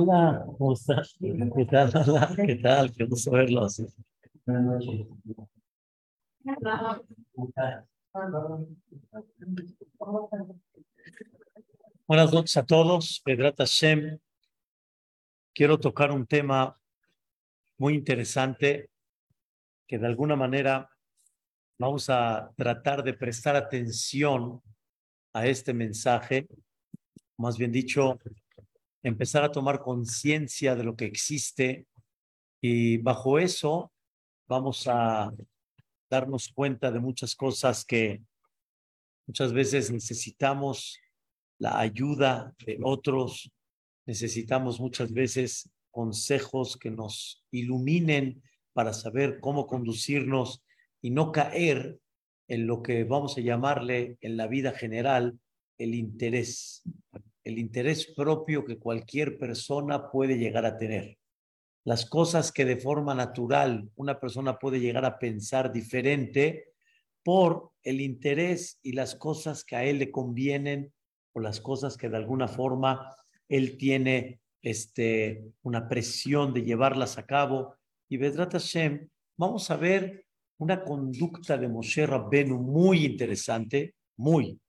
Hola, ¿cómo estás? ¿Qué tal? Hola, ¿qué tal? Qué gusto verlos. Buenas noches a todos. Pedrat Hashem. Quiero tocar un tema muy interesante que de alguna manera vamos a tratar de prestar atención a este mensaje, más bien dicho, empezar a tomar conciencia de lo que existe. Y bajo eso vamos a darnos cuenta de muchas cosas que muchas veces necesitamos la ayuda de otros, necesitamos muchas veces consejos que nos iluminen para saber cómo conducirnos y no caer en lo que vamos a llamarle en la vida general el interés, el interés propio que cualquier persona puede llegar a tener. Las cosas que de forma natural una persona puede llegar a pensar diferente por el interés y las cosas que a él le convienen o las cosas que de alguna forma él tiene este, una presión de llevarlas a cabo. Y Vedrat Hashem, vamos a ver una conducta de Moshe Rabbenu muy interesante, muy,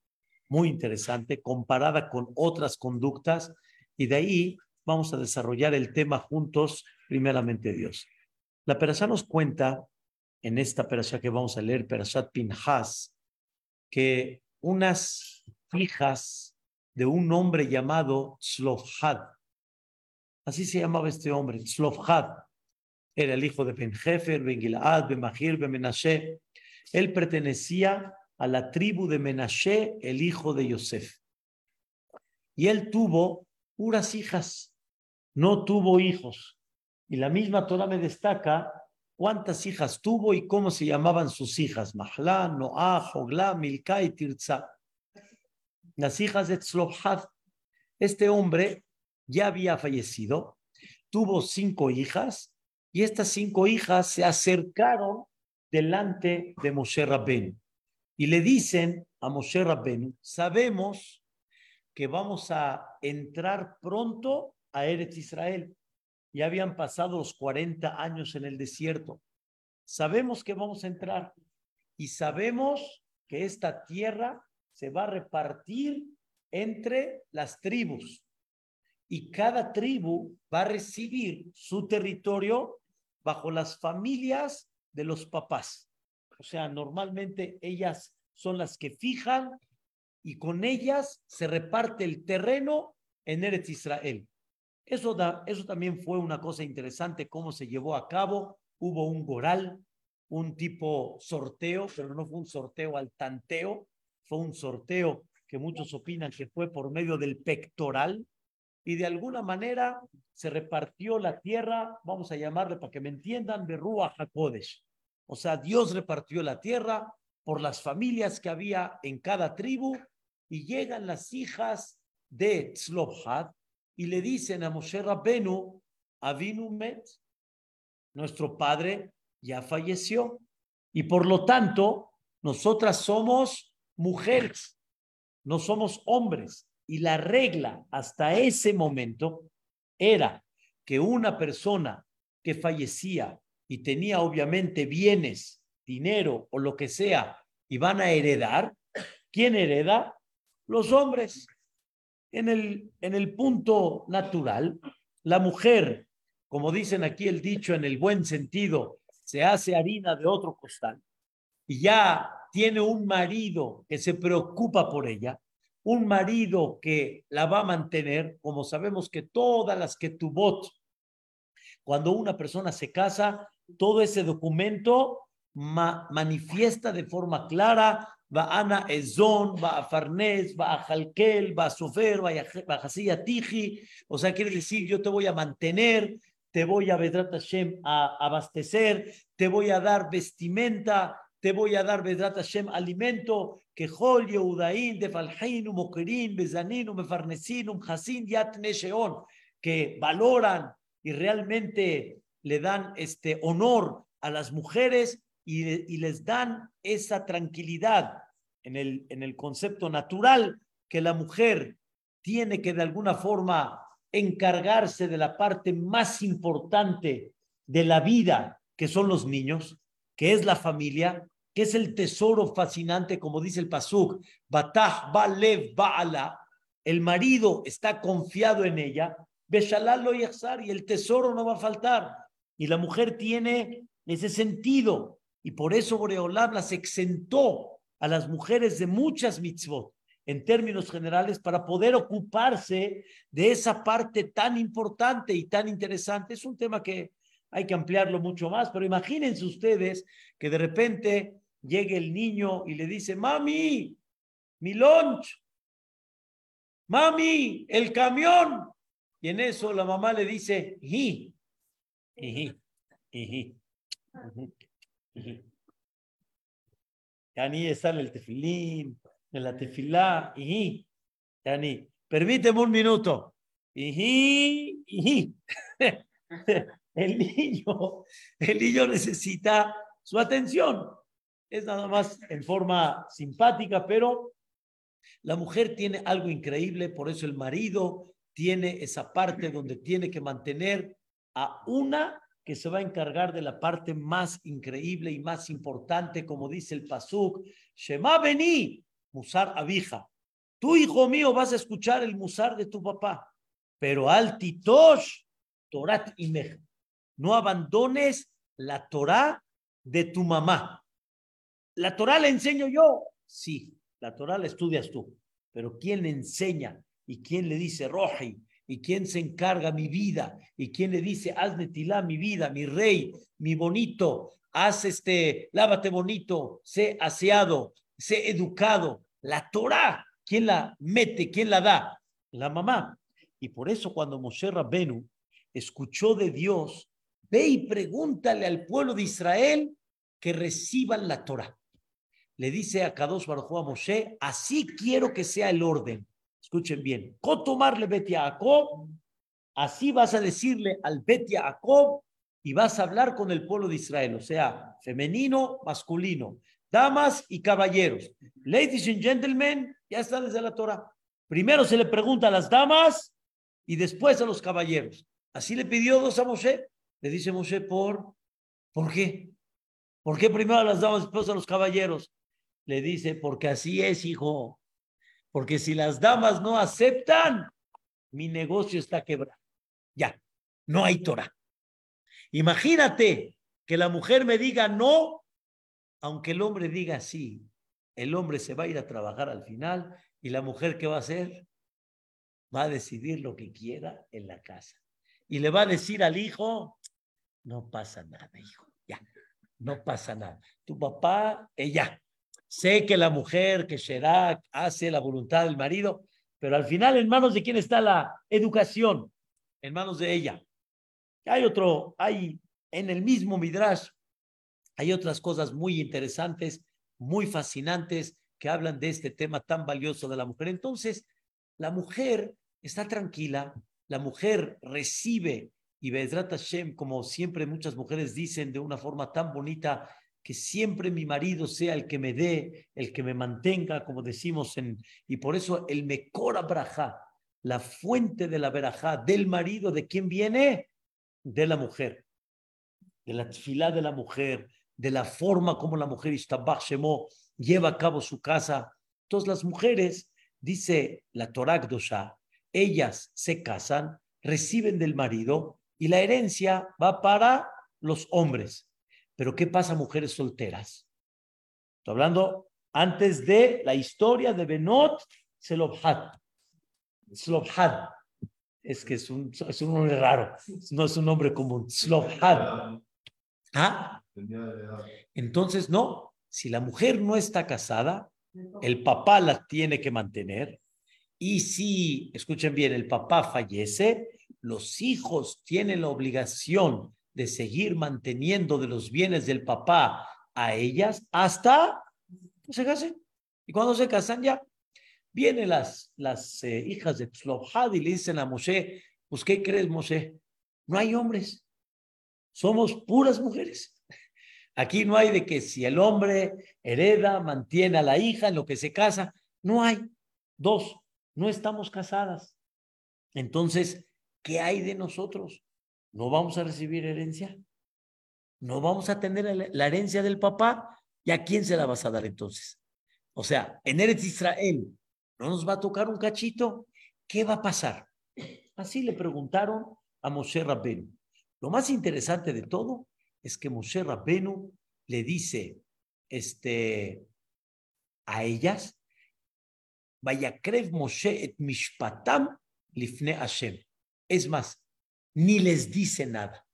muy interesante, comparada con otras conductas, y de ahí vamos a desarrollar el tema juntos, primeramente Dios. La Perashá nos cuenta, en esta Perashá que vamos a leer, Perashat Pinhas, que unas hijas de un hombre llamado Slofhad, así se llamaba este hombre, Slofhad, era el hijo de Ben-Hefer, Ben-Gilad, Ben-Mahir, Ben-Menashe. Él pertenecía a la tribu de Menashe, el hijo de Yosef. Y él tuvo puras hijas, no tuvo hijos. Y la misma Torah me destaca cuántas hijas tuvo y cómo se llamaban sus hijas. Mahla, Noah, Hogla, Milka y Tirza. Las hijas de Tzlobhad. Este hombre ya había fallecido, tuvo cinco hijas y estas cinco hijas se acercaron delante de Moshe Rabbeinu y le dicen a Moshe Rabbeinu, sabemos que vamos a entrar pronto a Eretz Israel. Ya habían pasado los 40 años en el desierto. Sabemos que vamos a entrar y sabemos que esta tierra se va a repartir entre las tribus y cada tribu va a recibir su territorio bajo las familias de los papás. O sea, normalmente ellas son las que fijan y con ellas se reparte el terreno en Eretz Israel. Eso, eso también fue una cosa interesante, cómo se llevó a cabo. Hubo un goral, un tipo sorteo, pero no fue un sorteo al tanteo, fue un sorteo que muchos opinan que fue por medio del pectoral, y de alguna manera se repartió la tierra, vamos a llamarle para que me entiendan, Berrúa Jacodes. O sea, Dios repartió la tierra por las familias que había en cada tribu y llegan las hijas de Tzlobhad y le dicen a Moshe Rabbenu, Avinu Met, nuestro padre ya falleció y por lo tanto nosotras somos mujeres, no somos hombres. Y la regla hasta ese momento era que una persona que fallecía y tenía obviamente bienes, dinero o lo que sea, y van a heredar, ¿quién hereda? Los hombres. En el, en el punto natural, la mujer, como dicen aquí el dicho en el buen sentido, se hace harina de otro costal y ya tiene un marido que se preocupa por ella, un marido que la va a mantener, como sabemos que todas las que tu voz, cuando una persona se casa, todo ese documento manifiesta de forma clara, va Ana Ezon, va a Farnés, va a Jalkel, va a Sofer, va a Tiji, o sea, quiere decir, yo te voy a mantener, te voy a Vedrat Hashem a abastecer, te voy a dar vestimenta, te voy a dar Vedrat Hashem alimento, que Hol Yehudaín, Defalhainu, Mokerin, Bezaninu, Mefarnesinum, Hasin, Yat Nesheon, que valoran y realmente le dan este honor a las mujeres y, les dan esa tranquilidad en el, en el concepto natural que la mujer tiene que de alguna forma encargarse de la parte más importante de la vida, que son los niños, que es la familia, que es el tesoro fascinante, como dice el Pasuk, Batah Balev Baala, el marido está confiado en ella, Beshalal lo y el tesoro no va a faltar. Y la mujer tiene ese sentido, y por eso Boreolam las exentó a las mujeres de muchas mitzvot en términos generales para poder ocuparse de esa parte tan importante y tan interesante. Es un tema que hay que ampliarlo mucho más, pero imagínense ustedes que de repente llegue el niño y le dice, mami, mi lunch, mami, el camión. Y en eso la mamá le dice, hi, hi, hi, hi, está en el tefilín, en la tefilá, y Yani, permíteme un minuto. Y, el niño, el niño necesita su atención. Es nada más en forma simpática, pero la mujer tiene algo increíble, por eso el marido tiene esa parte donde tiene que mantener a una que se va a encargar de la parte más increíble y más importante, como dice el Pasuk, Shema Beni, Musar Abija. Tú, hijo mío, vas a escuchar el Musar de tu papá, pero al Titosh, Torat Imej. No abandones la Torah de tu mamá. ¿La Torah la enseño yo? Sí, la Torah la estudias tú, pero ¿quién enseña y quién le dice Roji? ¿Y quién se encarga mi vida? ¿Y quién le dice, hazme tilá mi vida, mi rey, mi bonito? Haz este, lávate bonito, sé aseado, sé educado. La Torah, ¿quién la mete? ¿Quién la da? La mamá. Y por eso cuando Moshe Rabbenu escuchó de Dios, ve y pregúntale al pueblo de Israel que reciban la Torah. Le dice a Kadosh Baruj a Moshe, así quiero que sea el orden. Escuchen bien. Cotomarle Beti Jacob, así vas a decirle al Beti Jacob y vas a hablar con el pueblo de Israel, o sea, femenino, masculino damas y caballeros. Ladies and gentlemen, ya está desde la Torah. Primero se le pregunta a las damas y después a los caballeros. Así le pidió dos a Moshe. Le dice Moshe, ¿por, ¿por qué? ¿Por qué primero a las damas después a los caballeros? Le dice, porque así es, hijo. Porque si las damas no aceptan, mi negocio está quebrado. Ya, no hay Torah. Imagínate que la mujer me diga no aunque el hombre diga sí, el hombre se va a ir a trabajar al final y la mujer ¿qué va a hacer? Va a decidir lo que quiera en la casa. Y le va a decir al hijo, no pasa nada, hijo, ya, no pasa nada. Tu papá, ella, sé que la mujer, que será, hace la voluntad del marido, pero al final en manos de quién está la educación, en manos de ella. Hay otro, hay en el mismo Midrash hay otras cosas muy interesantes, muy fascinantes que hablan de este tema tan valioso de la mujer. Entonces, la mujer está tranquila, la mujer recibe y Bedrat Hashem, como siempre muchas mujeres dicen de una forma tan bonita, que siempre mi marido sea el que me dé, el que me mantenga, como decimos en, y por eso el Mekora Braja, la fuente de la Berajá del marido, ¿de quién viene? De la mujer, de la fila de la mujer, de la forma como la mujer Shemo lleva a cabo su casa. Entonces las mujeres, dice la Torah Dosha, ellas se casan, reciben del marido y la herencia va para los hombres. Pero ¿qué pasa mujeres solteras? Estoy hablando antes de la historia de Benot Selobhad. Slobhad. Es que es un, es un nombre raro, no es un nombre común. Slobhad. ¿Ah? Entonces, no, si la mujer no está casada, el papá la tiene que mantener. Y si, escuchen bien, el papá fallece, los hijos tienen la obligación de seguir manteniendo de los bienes del papá a ellas hasta que se casen. Y cuando se casan ya, vienen las, las eh, hijas de Tzlobhad y le dicen a Moshe, pues ¿qué crees Moshe? No hay hombres, somos puras mujeres. Aquí no hay de que si el hombre hereda, mantiene a la hija en lo que se casa, no hay. Dos, no estamos casadas. Entonces, ¿qué hay de nosotros? ¿No vamos a recibir herencia? ¿No vamos a tener la herencia del papá? ¿Y a quién se la vas a dar entonces? O sea, en Eretz Israel, ¿no nos va a tocar un cachito? ¿Qué va a pasar? Así le preguntaron a Moshe Rabbenu. Lo más interesante de todo es que Moshe Rabbenu le dice este, a ellas, vaya crev Moshe et mishpatam lifne Hashem. Es más, ni les dice nada.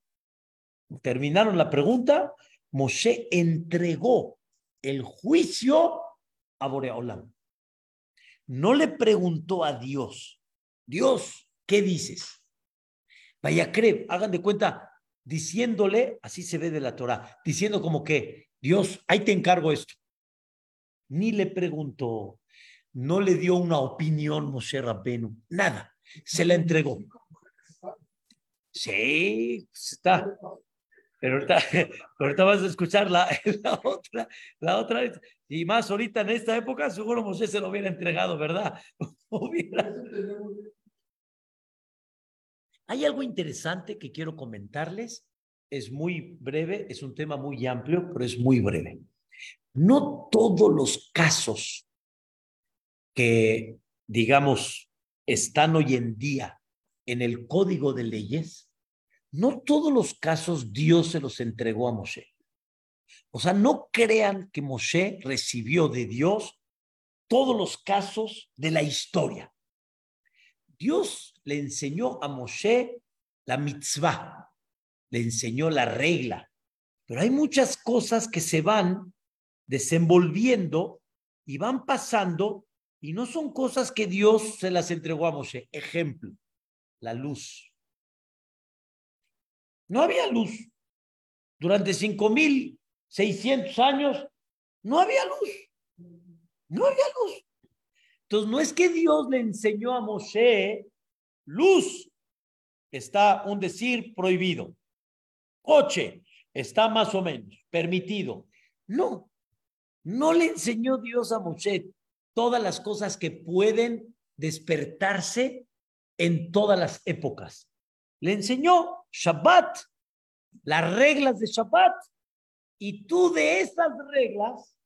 Terminaron la pregunta, Moshe entregó el juicio a Boreolam. No le preguntó a Dios, Dios, ¿qué dices? Vaya, cree, hagan de cuenta, diciéndole, así se ve de la Torah, diciendo como que, Dios, ahí te encargo esto. Ni le preguntó, no le dio una opinión Moshe Rabbenu, nada, se la entregó. Sí, está. Pero ahorita, ahorita vas a escuchar la, otra, la otra vez. Y más ahorita en esta época, seguro Moshe se lo hubiera entregado, ¿verdad? Hay algo interesante que quiero comentarles. Es muy breve, es un tema muy amplio, pero es muy breve. No todos los casos que, digamos, están hoy en día en el código de leyes, no todos los casos Dios se los entregó a Moshe. O sea, no crean que Moshe recibió de Dios todos los casos de la historia. Dios le enseñó a Moshe la mitzvah, le enseñó la regla, pero hay muchas cosas que se van desenvolviendo y van pasando y no son cosas que Dios se las entregó a Moshe. Ejemplo, la luz. No había luz. Durante 5.600 años no había luz. No había luz. Entonces, no es que Dios le enseñó a Moshe luz, está un decir prohibido. Coche, está más o menos permitido. No, no le enseñó Dios a Moshe todas las cosas que pueden despertarse en todas las épocas. Le enseñó Shabbat, las reglas de Shabbat, y tú de esas reglas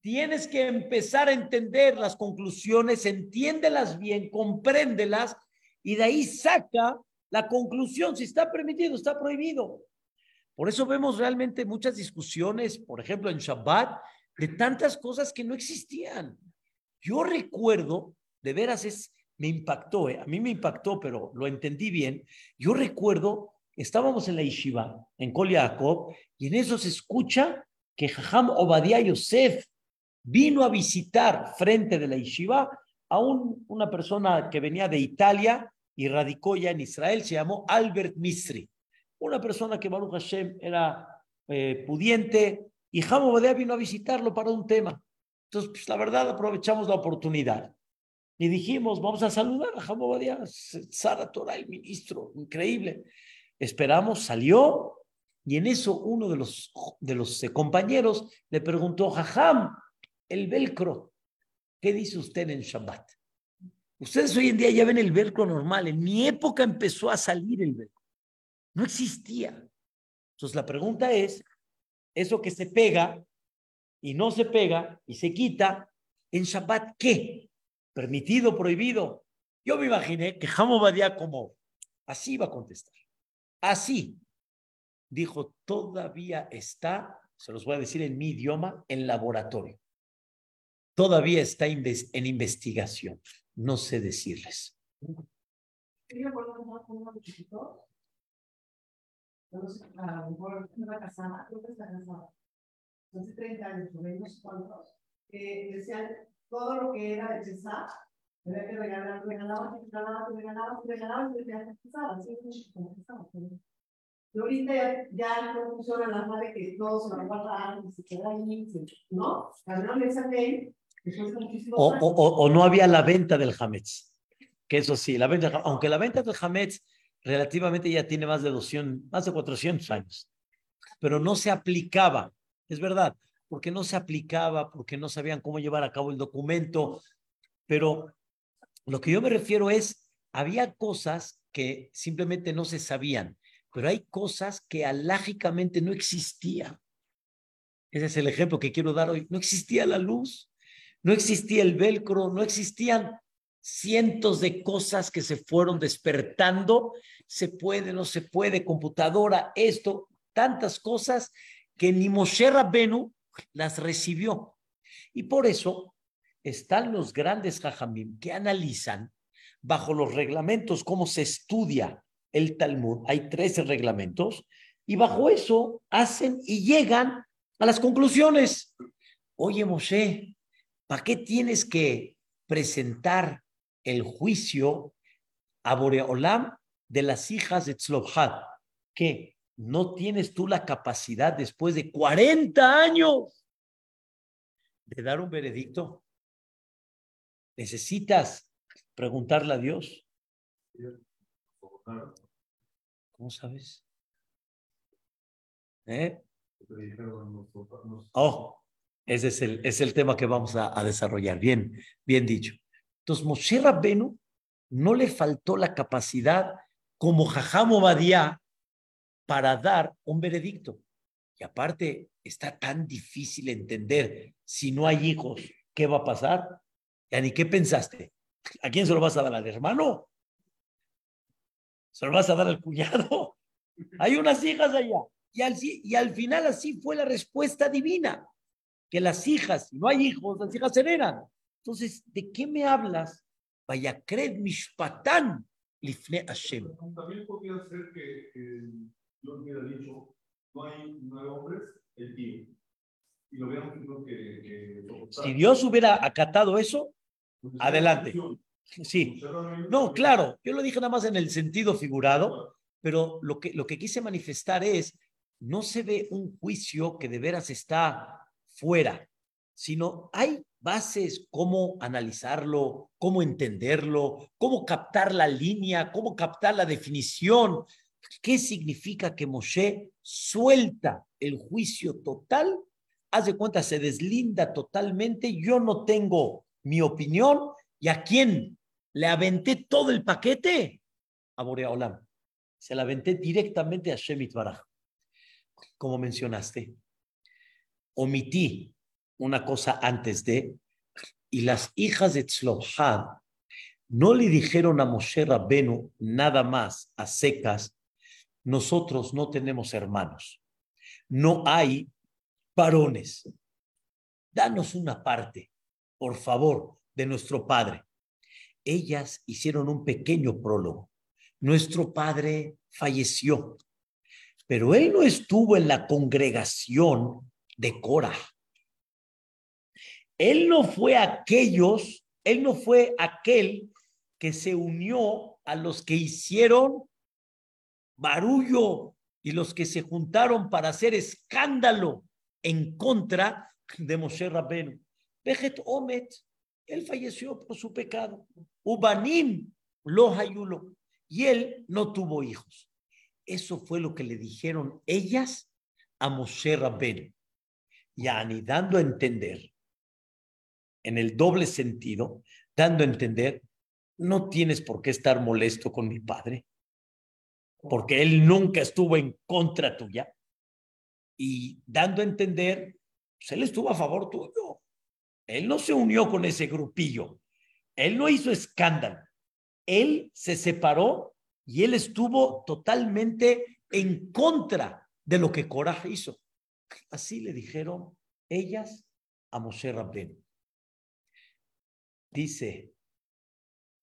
tienes que empezar a entender las conclusiones, entiéndelas bien, compréndelas, y de ahí saca la conclusión, si está permitido, está prohibido. Por eso vemos realmente muchas discusiones, por ejemplo, en Shabbat, de tantas cosas que no existían. Yo recuerdo, de veras es, me impactó, ¿eh? a mí me impactó, pero lo entendí bien. Yo recuerdo, estábamos en la Yeshiva, en Kol y en eso se escucha que Jajam Obadiah Yosef vino a visitar frente de la Yeshiva a un, una persona que venía de Italia y radicó ya en Israel, se llamó Albert Misri, una persona que Baruch Hashem era eh, pudiente, y Jajam Obadiah vino a visitarlo para un tema. Entonces, pues la verdad, aprovechamos la oportunidad. Y dijimos, vamos a saludar a Jajam Obadiah, Sara Torah, el ministro, increíble. Esperamos, salió, y en eso uno de los, de los eh, compañeros le preguntó, Jajam, el velcro, ¿qué dice usted en Shabbat? Ustedes hoy en día ya ven el velcro normal, en mi época empezó a salir el velcro, no existía. Entonces la pregunta es, eso que se pega y no se pega y se quita, en Shabbat, ¿qué? ¿Permitido, prohibido? Yo me imaginé que Badia como, así iba a contestar. Así. Dijo, todavía está, se los voy a decir en mi idioma, en laboratorio. Todavía está en investigación. No sé decirles. hace 30 años, no sé cuántos, que decían todo lo que era de César, había que regalar, regalabas, regalabas, regalabas, regalabas, y te casada, así es como casada. Y ahorita ya, ya no funciona la madre que se se queda ahí, ¿no? Cambiaron esa ley, o, o, o, o, no había la venta del Hametz. Que eso sí, la venta, aunque la venta del Hametz relativamente ya tiene más de 200, más de 400 años, pero no se aplicaba, es verdad, porque no se aplicaba, porque no sabían cómo llevar a cabo el documento, pero lo que yo me refiero es, había cosas que simplemente no se sabían, pero hay cosas que alágicamente no existían. Ese es el ejemplo que quiero dar hoy. No existía la luz, no existía el velcro, no existían cientos de cosas que se fueron despertando. Se puede, no se puede, computadora, esto, tantas cosas que ni Moshe Rabbenu las recibió. Y por eso están los grandes jajamim que analizan bajo los reglamentos cómo se estudia el Talmud. Hay 13 reglamentos y bajo eso hacen y llegan a las conclusiones. Oye, Moshe, ¿para qué tienes que presentar el juicio a Boreolam de las hijas de Tzlobhad? ¿Qué? ¿No tienes tú la capacidad después de 40 años de dar un veredicto? Necesitas preguntarle a Dios. ¿Cómo sabes? ¿Eh? Oh, ese es el, es el tema que vamos a, desarrollar. Bien, bien dicho. Entonces, Moshe Rabbenu no le faltó la capacidad como Badía para dar un veredicto. Y aparte, está tan difícil entender si no hay hijos, ¿qué va a pasar? ¿Ya ni qué pensaste? ¿A quién se lo vas a dar? ¿Al hermano? ¿Se lo vas a dar al cuñado? Hay unas hijas allá. Y al, y al final así fue la respuesta divina, que las hijas, si no hay hijos, las hijas se heredan. Entonces, ¿de qué me hablas? Vaya, cred mishpatan lifne. También podría ser que, yo hubiera dicho, no hay, nueve hombres, el tío. Y lo que, que, Si Dios hubiera acatado eso, adelante. Sí. No, claro, yo lo dije nada más en el sentido figurado, pero lo que, lo que quise manifestar es no se ve un juicio que de veras está fuera, sino hay bases, cómo analizarlo, cómo entenderlo, cómo captar la línea, cómo captar la definición. ¿Qué significa que Moshe suelta el juicio total? Haz de cuenta, se deslinda totalmente. Yo no tengo mi opinión. ¿Y a quién le aventé todo el paquete? A Boreolam. Se la aventé directamente a Shemit Baraj como mencionaste. Omití una cosa antes de, y las hijas de Tzlohad no le dijeron a Moshe Rabbenu nada más a secas, nosotros no tenemos hermanos, no hay varones. Danos una parte, por favor, de nuestro padre. Ellas hicieron un pequeño prólogo. Nuestro padre falleció pero él no estuvo en la congregación de Cora. Él no fue aquellos, él no fue aquel que se unió a los que hicieron barullo y los que se juntaron para hacer escándalo en contra de Moshe Rabbeinu. Vejet Omet, él falleció por su pecado. Ubanim lo y él no tuvo hijos. Eso fue lo que le dijeron ellas a Moshe Rabbeinu. Yani dando a entender, en el doble sentido, dando a entender, no tienes por qué estar molesto con mi padre, porque él nunca estuvo en contra tuya. Y dando a entender, pues él estuvo a favor tuyo. Él no se unió con ese grupillo. Él no hizo escándalo. Él se separó y él estuvo totalmente en contra de lo que Coraje hizo. Así le dijeron ellas a Moshe Rabbenu. Dice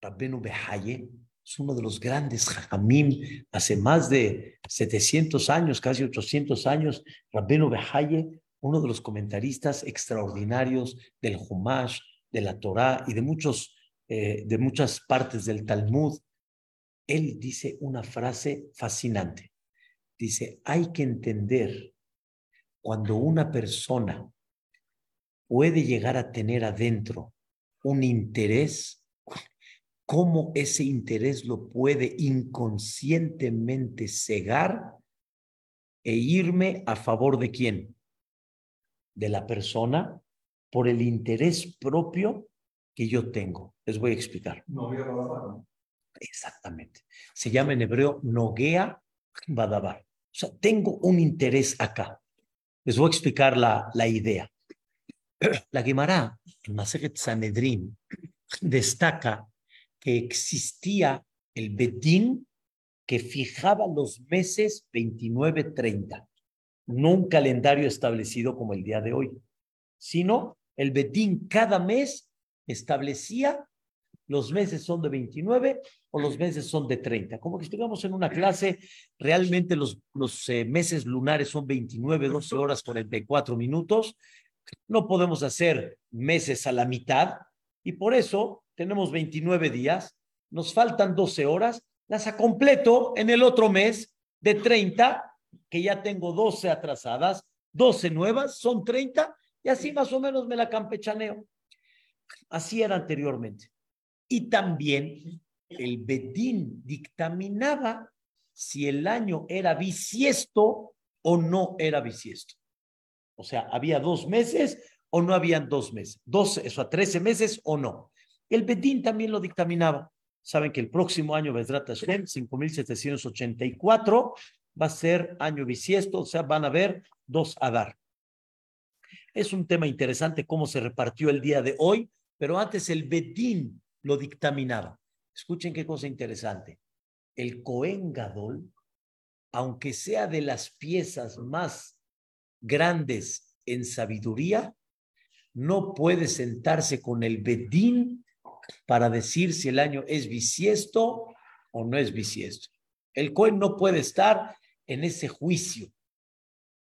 Rabbenu Behaye, es uno de los grandes jajamim, hace más de 700 años, casi 800 años, Rabbenu Behaye, uno de los comentaristas extraordinarios del Humash, de la Torá y de, muchos, eh, de muchas partes del Talmud, él dice una frase fascinante. Dice, hay que entender cuando una persona puede llegar a tener adentro un interés, cómo ese interés lo puede inconscientemente cegar e irme a favor de quién? De la persona por el interés propio que yo tengo. Les voy a explicar. No, Exactamente. Se llama en hebreo Nogea Badabar. O sea, tengo un interés acá. Les voy a explicar la, la idea. La Gemara, en Maseret Sanedrin, destaca que existía el Bedín que fijaba los meses 29-30, no un calendario establecido como el día de hoy, sino el Bedín cada mes establecía los meses son de 29 o los meses son de 30. Como que estuvimos en una clase, realmente los, los eh, meses lunares son 29, 12 horas 44 minutos. No podemos hacer meses a la mitad y por eso tenemos 29 días, nos faltan 12 horas, las completo en el otro mes de 30, que ya tengo 12 atrasadas, 12 nuevas, son 30 y así más o menos me la campechaneo. Así era anteriormente. Y también el Bedín dictaminaba si el año era bisiesto o no era bisiesto. O sea, había dos meses o no habían dos meses, dos, eso a trece meses o no. El Bedín también lo dictaminaba. Saben que el próximo año, Bezrat Hashem, 5784, va a ser año bisiesto, o sea, van a haber dos Adar. Es un tema interesante cómo se repartió el día de hoy, pero antes el Bedín lo dictaminaba. Escuchen qué cosa interesante. El Cohen Gadol, aunque sea de las piezas más grandes en sabiduría, no puede sentarse con el Bedín para decir si el año es bisiesto o no es bisiesto. El Cohen no puede estar en ese juicio.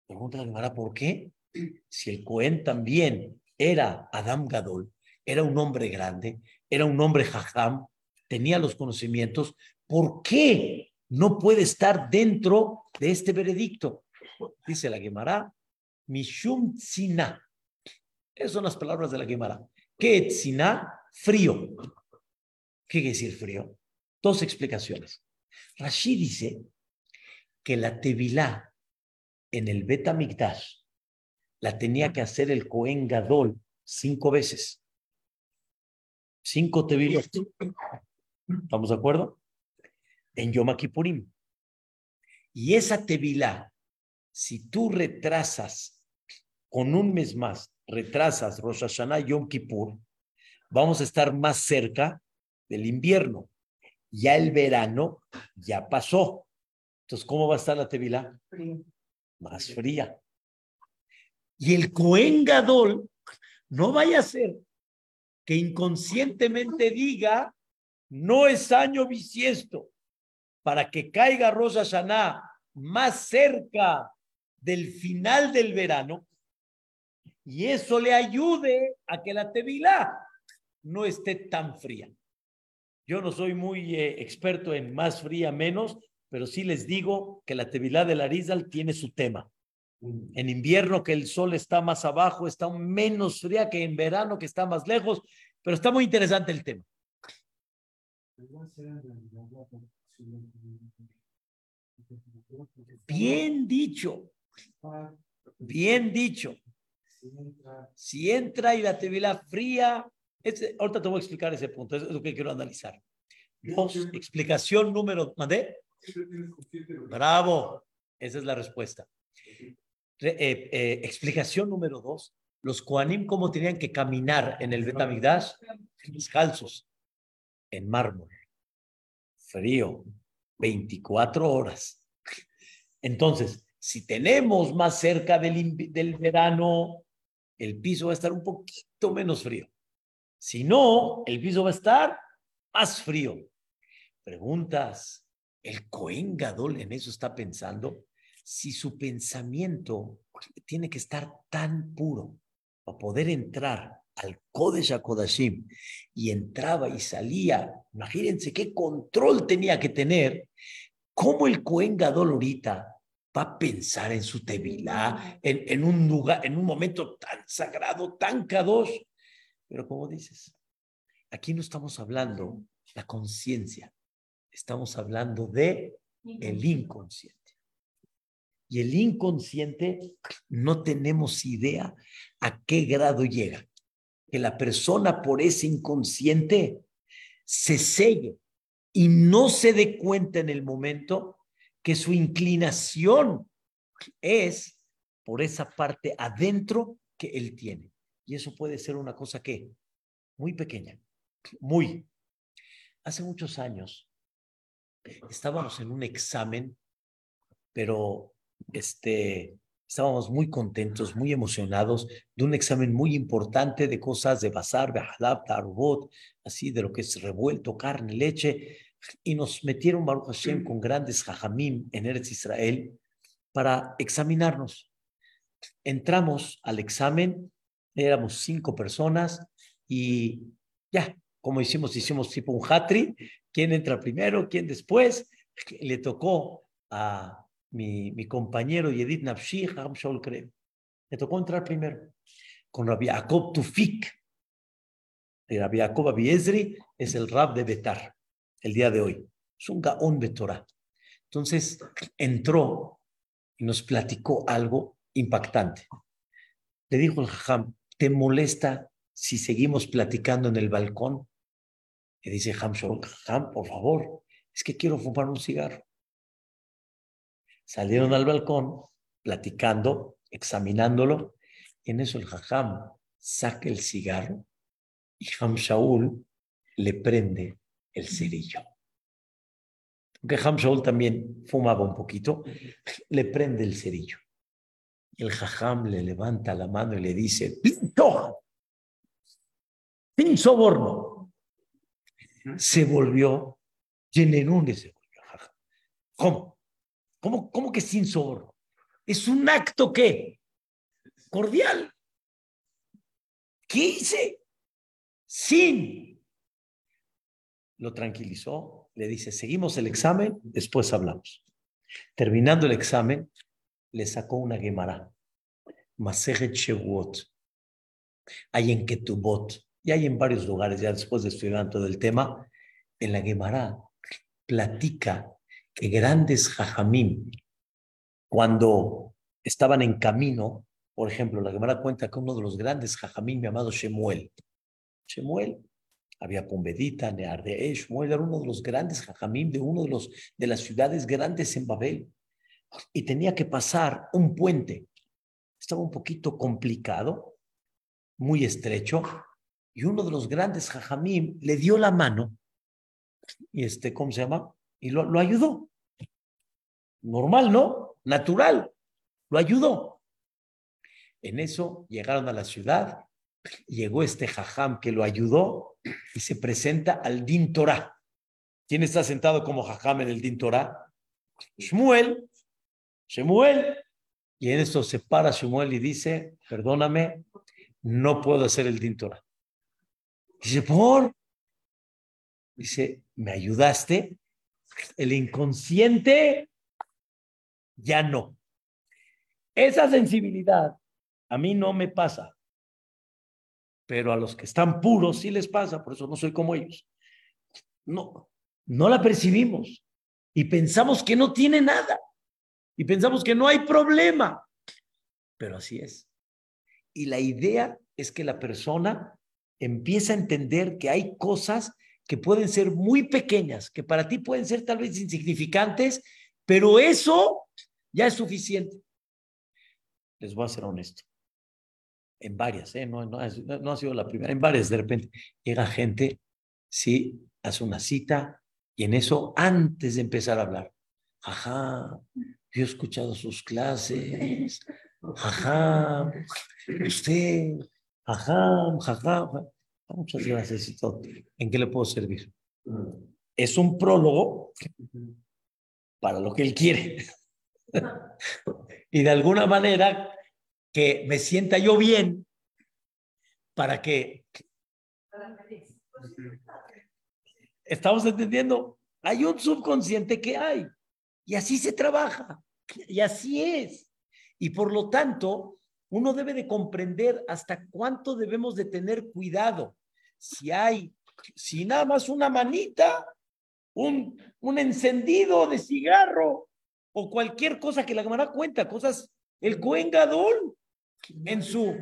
Pregunta la ¿por qué? Si el Cohen también era Adam Gadol, era un hombre grande, era un hombre jajam, tenía los conocimientos, ¿por qué no puede estar dentro de este veredicto? Dice la Gemara, Mishum Tzina. Esas son las palabras de la Gemara. ¿Qué Tzina? Frío. ¿Qué quiere decir frío? Dos explicaciones. Rashi dice que la Tevilá en el Betamigdash la tenía que hacer el Cohen Gadol cinco veces cinco tevilot. ¿Estamos de acuerdo? En Yom Kippurim. Y esa tevilá, si tú retrasas con un mes más, retrasas Rosh Hashanah Yom Kippur, vamos a estar más cerca del invierno. Ya el verano ya pasó. Entonces, ¿cómo va a estar la tevilá? Más fría. Y el Cohen Gadol no vaya a ser que inconscientemente diga, no es año bisiesto, para que caiga Rosa Hashanah más cerca del final del verano, y eso le ayude a que la Tevilá no esté tan fría. Yo no soy muy eh, experto en más fría, menos, pero sí les digo que la Tevilá de Larizal tiene su tema. En invierno que el sol está más abajo, está menos fría que en verano que está más lejos, pero está muy interesante el tema. Bien dicho, bien dicho. Si entra y la tevila fría, ahorita te voy a explicar ese punto, es lo que quiero analizar. Dos, explicación número, ¿mandé? Bravo, esa es la respuesta. Eh, eh, explicación número dos, los Koanim cómo tenían que caminar en el Betamigdash descalzos, en mármol, frío, 24 horas. Entonces, si tenemos más cerca del, del verano, el piso va a estar un poquito menos frío. Si no, el piso va a estar más frío. Preguntas, ¿el Cohen Gadol en eso está pensando? si su pensamiento tiene que estar tan puro para poder entrar al Kodesh Kodashim y entraba y salía, imagínense qué control tenía que tener, cómo el Cohen Gadol ahorita va a pensar en su Tevilá, en, un lugar, en un momento tan sagrado, tan kadosh. Pero como dices, aquí no estamos hablando la conciencia, estamos hablando de el inconsciente. Y el inconsciente no tenemos idea a qué grado llega. Que la persona por ese inconsciente se selle y no se dé cuenta en el momento que su inclinación es por esa parte adentro que él tiene. Y eso puede ser una cosa que muy pequeña, muy. Hace muchos años estábamos en un examen, pero este, estábamos muy contentos, muy emocionados de un examen muy importante de cosas de bazar, behalab, tarbot, así de lo que es revuelto, carne, leche, y nos metieron Baruch Hashem con grandes jajamim en Eretz Israel para examinarnos. Entramos al examen, éramos cinco personas y ya, como hicimos, hicimos tipo un hatri, quién entra primero, quién después, le tocó a mi, mi compañero Yedid Nafshi, Shaul le tocó entrar primero con Rabbi Jacob Tufik. Y Rabbi Jacob Abiezri es el rab de Betar, el día de hoy. Es un gaón de Torah. Entonces entró y nos platicó algo impactante. Le dijo el Jajam, ¿te molesta si seguimos platicando en el balcón? Le dice Ham Jajam, por favor, es que quiero fumar un cigarro. Salieron al balcón platicando, examinándolo, y en eso el Jajam saca el cigarro y Ham Shaul le prende el cerillo. Aunque Ham Shaul también fumaba un poquito, le prende el cerillo. Y el Jajam le levanta la mano y le dice, ¡Pinto! Sin soborno. Se volvió, Yenenune se volvió. ¿Cómo? ¿Cómo, ¿Cómo que sin soborno? Es un acto que cordial. ¿Qué hice? Sin. Lo tranquilizó, le dice, seguimos el examen, después hablamos. Terminando el examen, le sacó una Gemara. Masejet Shewot. Hay en Ketubot. Y hay en varios lugares, ya después de estudiar todo el tema, en la Gemara platica que grandes jajamim, cuando estaban en camino, por ejemplo, la Gemara cuenta que uno de los grandes jajamim llamado Shemuel, Shemuel, había Pumbedita, Nearde, Shemuel era uno de los grandes jajamim de uno de, los, de las ciudades grandes en Babel, y tenía que pasar un puente. Estaba un poquito complicado, muy estrecho, y uno de los grandes jajamim le dio la mano, y este, ¿cómo se llama? Y lo, lo ayudó. Normal, ¿no? Natural. Lo ayudó. En eso llegaron a la ciudad, llegó este jajam que lo ayudó y se presenta al Din Torah. ¿Quién está sentado como jajam en el Din Torah? Shmuel. Shmuel. Y en eso se para Shmuel y dice, perdóname, no puedo hacer el Din Torah. Dice, ¿por? Dice, ¿me ayudaste? El inconsciente ya no. Esa sensibilidad a mí no me pasa, pero a los que están puros sí les pasa, por eso no soy como ellos. No, no la percibimos y pensamos que no tiene nada y pensamos que no hay problema, pero así es. Y la idea es que la persona empieza a entender que hay cosas que pueden ser muy pequeñas, que para ti pueden ser tal vez insignificantes, pero eso ya es suficiente. Les voy a ser honesto. En varias, ¿eh? no, no, no ha sido la primera, en varias de repente llega gente, sí, hace una cita y en eso, antes de empezar a hablar, ajá, yo he escuchado sus clases, ajá, usted, ajá, ajá, muchas gracias y todo. ¿En qué le puedo servir? Es un prólogo para lo que él quiere. y de alguna manera que me sienta yo bien para que... Estamos entendiendo, hay un subconsciente que hay y así se trabaja y así es. Y por lo tanto, uno debe de comprender hasta cuánto debemos de tener cuidado. Si hay, si nada más una manita, un, un encendido de cigarro, o cualquier cosa que la cámara cuenta, cosas, el Gadol en su,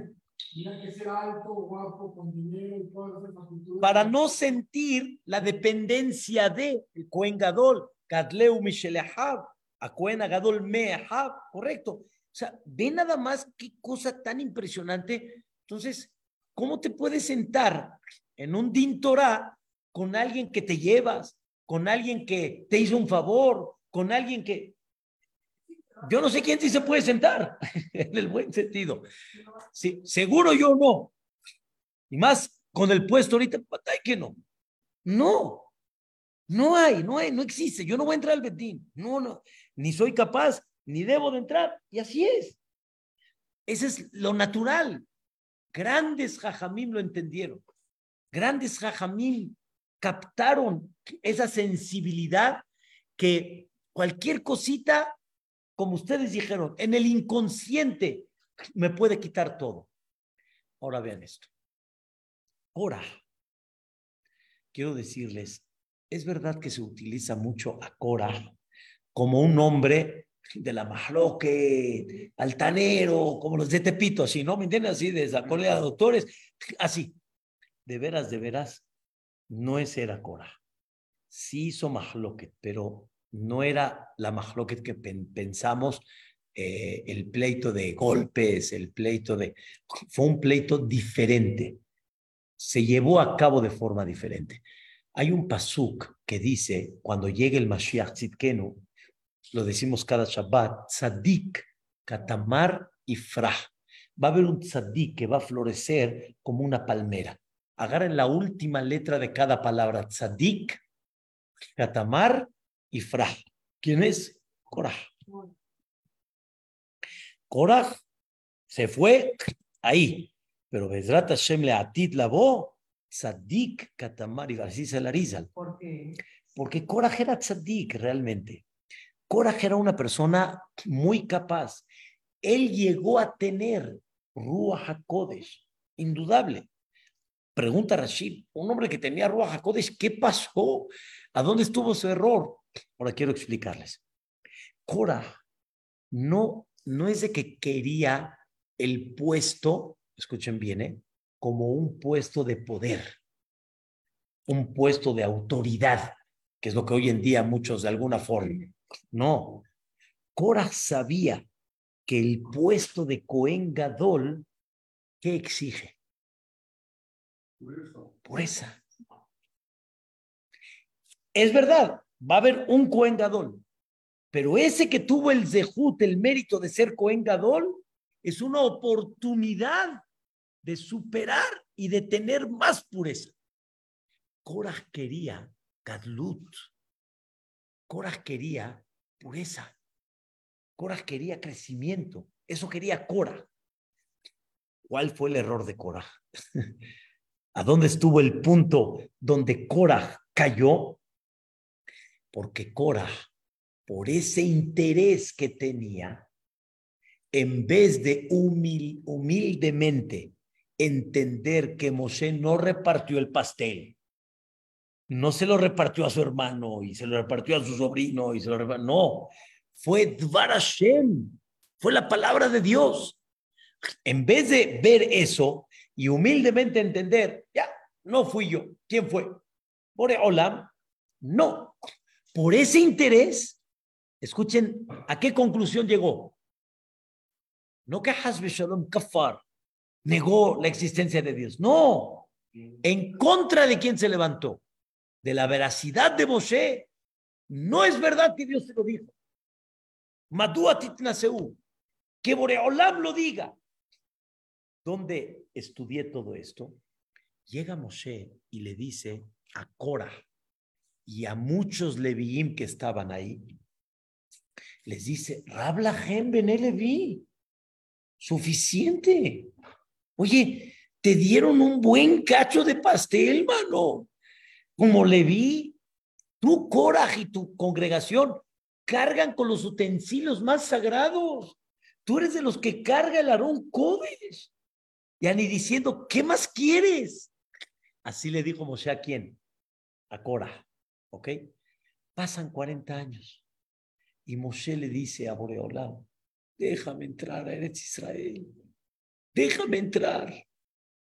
Para no sentir la dependencia de el Cohen Gadol, Gadleu Mishelehab, a Cohen Gadol Mehab, correcto. O sea, ve nada más qué cosa tan impresionante. Entonces, ¿cómo te puedes sentar en un Din Torah con alguien que te llevas, con alguien que te hizo un favor, con alguien que yo no sé quién sí se puede sentar, en el buen sentido. Sí, seguro yo no. Y más con el puesto ahorita, que no. No, no hay, no hay, no existe. Yo no voy a entrar al Betín. No, no, ni soy capaz, ni debo de entrar. Y así es. Ese es lo natural. Grandes jajamim lo entendieron. Grandes jajamim captaron esa sensibilidad que cualquier cosita como ustedes dijeron, en el inconsciente me puede quitar todo. Ahora vean esto. Ahora, quiero decirles, es verdad que se utiliza mucho a Cora como un nombre de la mahloque, altanero, como los de Tepito, así, ¿no? ¿Me entienden? Así, de sacarle a doctores, así. De veras, de veras, no es era Cora. Sí hizo mahloque, pero no era la mahloket que pensamos, eh, el pleito de golpes, el pleito de... Fue un pleito diferente. Se llevó a cabo de forma diferente. Hay un pasuk que dice, cuando llegue el Mashiach Tzidkenu, lo decimos cada Shabbat, tzadik, katamar y frah. Va a haber un tzadik que va a florecer como una palmera. Agarren la última letra de cada palabra, tzadik, katamar y Fra. ¿Quién es? Korah. Korah se fue ahí, pero Bezrat Hashem le atit lavó, tzadik katamar, y así se la. ¿Por qué? Porque Korah era tzadik realmente. Korah era una persona muy capaz. Él llegó a tener Ruach HaKodesh, indudable. Pregunta Rashid, un hombre que tenía Ruach HaKodesh, ¿qué pasó? ¿A dónde estuvo su error? Ahora quiero explicarles. Cora no, no es de que quería el puesto, escuchen bien, ¿eh? Como un puesto de poder, un puesto de autoridad, que es lo que hoy en día muchos de alguna forma. No, Cora sabía que el puesto de Cohen Gadol, ¿qué exige? Pureza. Es verdad, va a haber un Cohen Gadol. Pero ese que tuvo el zehut, el mérito de ser Cohen Gadol, es una oportunidad de superar y de tener más pureza. Korah quería Gadlut. Korah quería pureza. Korah quería crecimiento. Eso quería Korah. ¿Cuál fue el error de Korah? ¿A dónde estuvo el punto donde Korah cayó? porque Cora, por ese interés que tenía, en vez de humildemente entender que Moshe no repartió el pastel, no se lo repartió a su hermano y se lo repartió a su sobrino y se lo repartió, no, fue Dvar Hashem, fue la palabra de Dios. En vez de ver eso y humildemente entender, ya, no fui yo, ¿quién fue? Por Olam, no, por ese interés, escuchen a qué conclusión llegó. No que Hasbe Shalom Kafar negó la existencia de Dios. No, en contra de quién se levantó, de la veracidad de Moshe. No es verdad que Dios se lo dijo. Madua Titnaseu, que Boreolam lo diga. ¿Dónde estudié todo esto? Llega Moshe y le dice a Cora, y a muchos Leviim que estaban ahí, les dice, Rabla Bené Levi, suficiente. Oye, te dieron un buen cacho de pastel, mano. Como Leví, tú, Coraje y tu congregación cargan con los utensilios más sagrados. Tú eres de los que carga el Aarón Codes. Ya ni diciendo, ¿qué más quieres? Así le dijo Moshe a quién? A Cora. ¿Ok? Pasan 40 años y Moshe le dice a Boreolam, déjame entrar a Eretz Israel. Déjame entrar.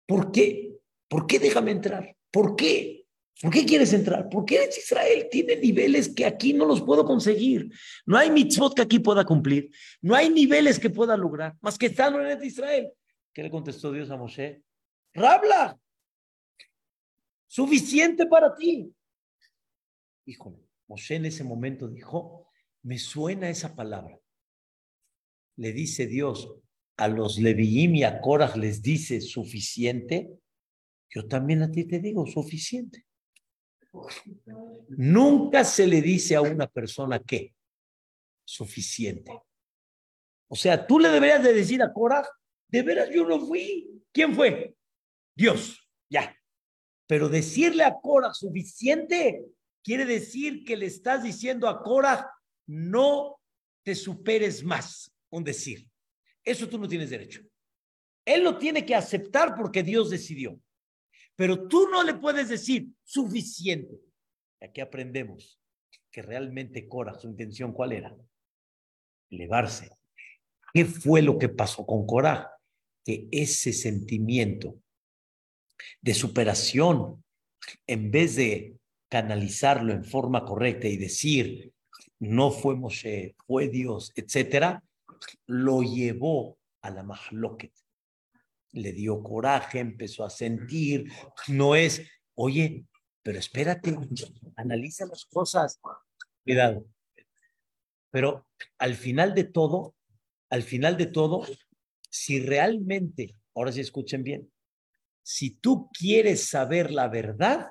¿Por qué? ¿Por qué déjame entrar? ¿Por qué? ¿Por qué quieres entrar? Porque eres Israel, tiene niveles que aquí no los puedo conseguir. No hay mitzvot que aquí pueda cumplir. No hay niveles que pueda lograr, más que estar en Israel. ¿Qué le contestó Dios a Moshe? Rabla, suficiente para ti. Híjole, Moshe en ese momento dijo, me suena esa palabra. Le dice Dios a los Leviim y a Korah les dice suficiente. Yo también a ti te digo suficiente. Nunca se le dice a una persona que suficiente. O sea, tú le deberías de decir a Korah, de veras yo no fui. ¿Quién fue? Dios, ya. Pero decirle a Korah suficiente quiere decir que le estás diciendo a Korah, no te superes más, un decir. Eso tú no tienes derecho. Él lo tiene que aceptar porque Dios decidió. Pero tú no le puedes decir suficiente. Aquí aprendemos que realmente Cora, su intención, ¿cuál era? Elevarse. ¿Qué fue lo que pasó con Cora? Que ese sentimiento de superación, en vez de canalizarlo en forma correcta y decir, no fue Moshe, fue Dios, etcétera, lo llevó a la mahloket le dio coraje, empezó a sentir, no es, oye, pero espérate, analiza las cosas, cuidado. Pero al final de todo, al final de todo, si realmente, ahora sí escuchen bien, si tú quieres saber la verdad,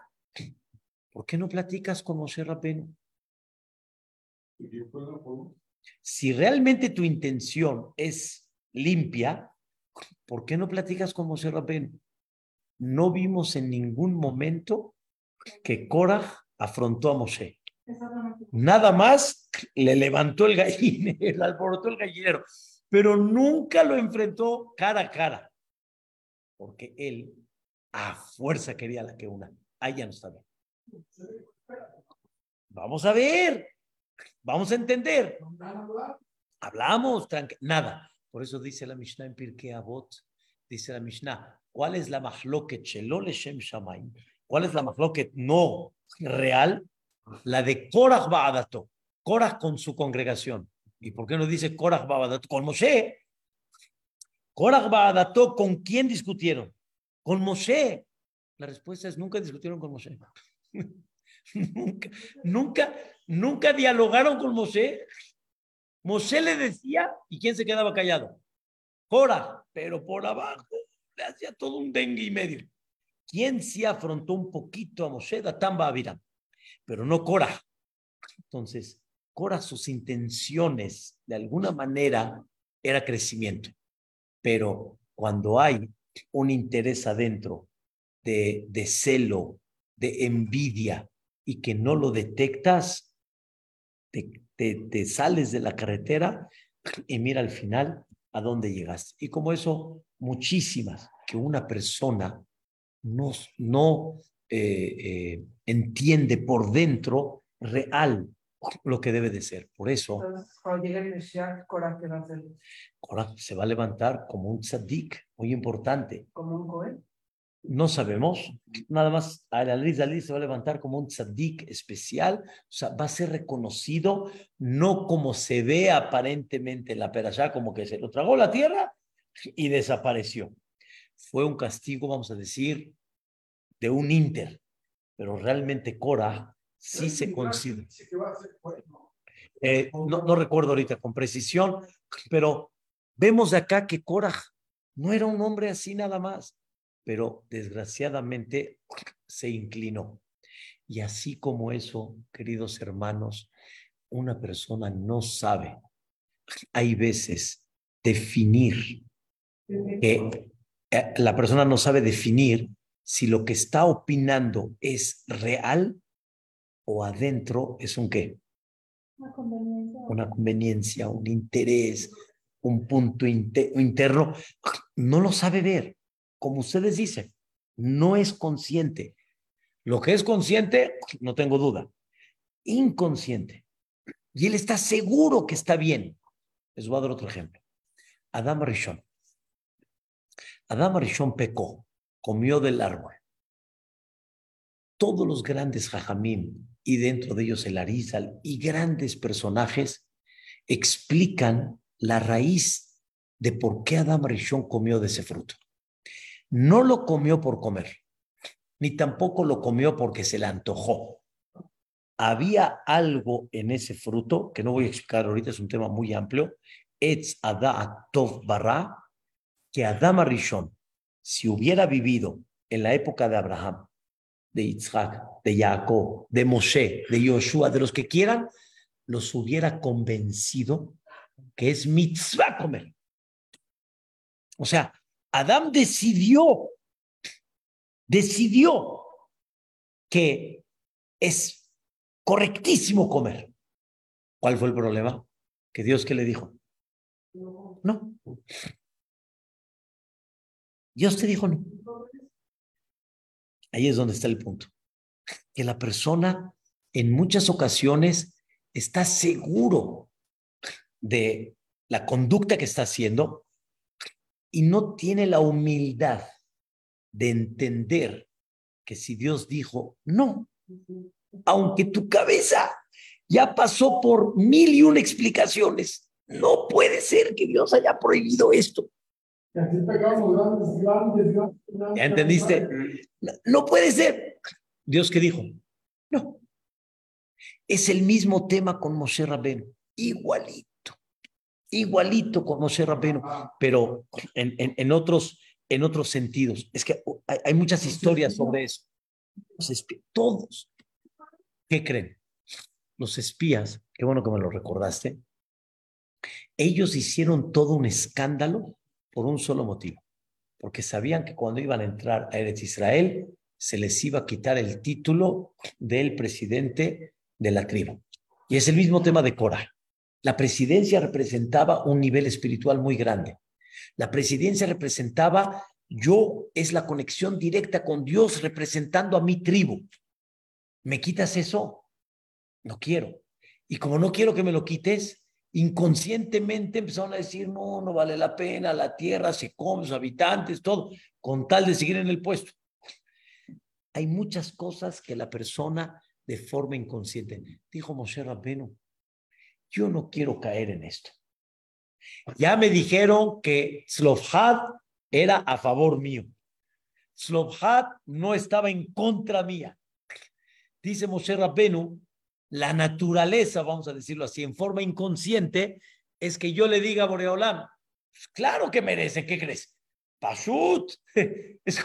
¿por qué no platicas con Moshe Rabbeinu? Si realmente tu intención es limpia, ¿por qué no platicas con Moshe Rabén? No vimos en ningún momento que Korah afrontó a Moshe. Nada más le levantó el gallinero, alborotó el gallinero, pero nunca lo enfrentó cara a cara, porque él a fuerza quería la que una. Ahí ya no está bien. Vamos a ver, vamos a entender. Hablamos, nada. Por eso dice la Mishnah en Pirkei Avot, dice la Mishnah, ¿cuál es la mahloket shelo leshem shamayim? ¿Cuál es la mahloket no real? La de Korach Ba'adato, Korach con su congregación. ¿Y por qué no dice Korach Ba'adato? Con Moshe. Korach Ba'adato, ¿con quién discutieron? Con Moshe. La respuesta es nunca discutieron con Moshe. nunca, nunca, nunca dialogaron con Moshe. Moshe le decía, ¿y quién se quedaba callado? Cora, pero por abajo le hacía todo un dengue y medio. ¿Quién sí afrontó un poquito a Moshe? Datán Babiram, pero no Cora. Entonces, Cora, sus intenciones, de alguna manera, era crecimiento. Pero cuando hay un interés adentro de, de celo, de envidia, y que no lo detectas, te, te, sales de la carretera y mira al final a dónde llegaste. Y como eso, muchísimas que una persona no, no eh, eh, entiende por dentro real lo que debe de ser. Por eso, Cora se va a levantar como un tzaddik, muy importante. Como un cohen. No sabemos, nada más Al-Ali se va a levantar como un tzaddik especial, o sea, va a ser reconocido no como se ve aparentemente en la perashá, como que se lo tragó la tierra y desapareció. Fue un castigo, vamos a decir, de un inter, pero realmente Cora sí se considera. Eh, no, no recuerdo ahorita con precisión, pero vemos de acá que Cora no era un hombre así nada más pero desgraciadamente se inclinó. Y así como eso, queridos hermanos, una persona no sabe, hay veces, definir, que eh, la persona no sabe definir si lo que está opinando es real o adentro es un qué. Una conveniencia. Una conveniencia, un interés, un punto interno. No lo sabe ver como ustedes dicen, no es consciente. Lo que es consciente, no tengo duda. Inconsciente. Y él está seguro que está bien. Les voy a dar otro ejemplo. Adam Rishon. Adán Arishon pecó, comió del árbol. Todos los grandes jajamim, y dentro de ellos el Arizal, y grandes personajes, explican la raíz de por qué Adán Rishon comió de ese fruto. No lo comió por comer, ni tampoco lo comió porque se le antojó. Había algo en ese fruto que no voy a explicar ahorita, es un tema muy amplio. Etz Adá Tov Bará, que Adam Rishon, si hubiera vivido en la época de Abraham, de Isaac, de Jacob, de Moshe, de Yoshua, de los que quieran, los hubiera convencido que es mitzvah comer. O sea, Adam decidió, decidió que es correctísimo comer. ¿Cuál fue el problema? Que Dios que le dijo, no. Dios te dijo no. Ahí es donde está el punto. Que la persona en muchas ocasiones está seguro de la conducta que está haciendo y no tiene la humildad de entender que si Dios dijo no, aunque tu cabeza ya pasó por mil y una explicaciones, no puede ser que Dios haya prohibido esto. ¿Ya entendiste? No, puede ser. Dios que dijo, no. Es el mismo tema con Moshe Rabbeinu, igualito, igualito con Moshe Rabbeinu, pero en, en, otros, en otros sentidos. Es que hay, hay muchas historias sobre eso. todos, ¿qué creen? Los espías, qué bueno que me lo recordaste, ellos hicieron todo un escándalo por un solo motivo, porque sabían que cuando iban a entrar a Eretz Israel se les iba a quitar el título del presidente de la tribu. Y es el mismo tema de Cora. La presidencia representaba un nivel espiritual muy grande. La presidencia representaba yo es la conexión directa con Dios representando a mi tribu. ¿Me quitas eso? No quiero. Y como no quiero que me lo quites, inconscientemente empezaron a decir, no, no vale la pena, la tierra se come, los habitantes, todo, con tal de seguir en el puesto. Hay muchas cosas que la persona de forma inconsciente, dijo Moshe Rabbenu, yo no quiero caer en esto. Ya me dijeron que Slovhat era a favor mío. Slovhat no estaba en contra mía. Dice Moshe Rabbenu, la naturaleza, vamos a decirlo así, en forma inconsciente, es que yo le diga a Boreolam, pues claro que merece, ¿qué crees? Pashut. Es,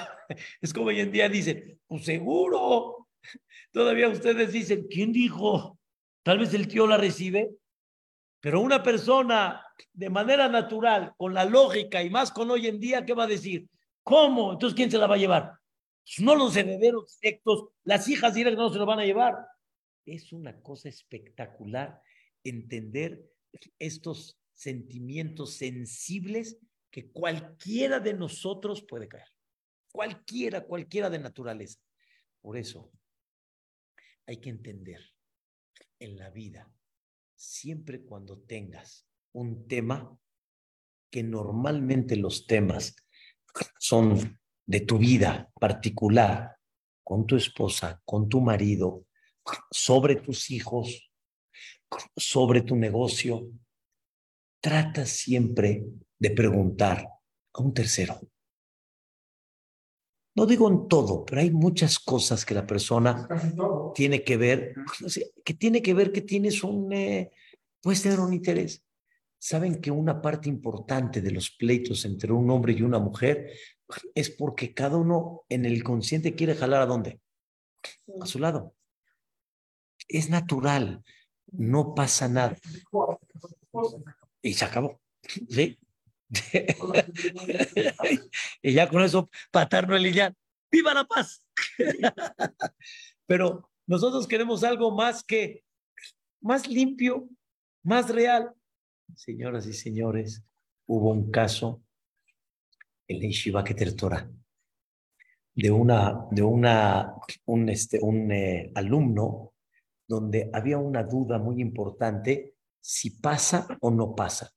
es como hoy en día dicen, pues seguro. Todavía ustedes dicen, ¿quién dijo? Tal vez el tío la recibe, pero una persona de manera natural, con la lógica y más con hoy en día, ¿qué va a decir? ¿Cómo? Entonces, ¿quién se la va a llevar? Pues no los herederos directos, las hijas directas no se lo van a llevar. Es una cosa espectacular entender estos sentimientos sensibles que cualquiera de nosotros puede caer. Cualquiera, cualquiera de naturaleza. Por eso hay que entender en la vida, siempre cuando tengas un tema, que normalmente los temas son de tu vida particular, con tu esposa, con tu marido, sobre tus hijos, sobre tu negocio, trata siempre de preguntar a un tercero. No digo en todo, pero hay muchas cosas que la persona tiene que ver, que tiene que ver que tienes un, eh, puedes tener un interés. Saben que una parte importante de los pleitos entre un hombre y una mujer es porque cada uno en el consciente quiere jalar a dónde? A su lado es natural, no pasa nada. Y se acabó. ¿Sí? y ya con eso, patarlo el ya, ¡viva la paz! Pero nosotros queremos algo más que, más limpio, más real. Señoras y señores, hubo un caso en Yeshiva Torah de una, de una, un, este, un eh, alumno donde había una duda muy importante si pasa o no pasa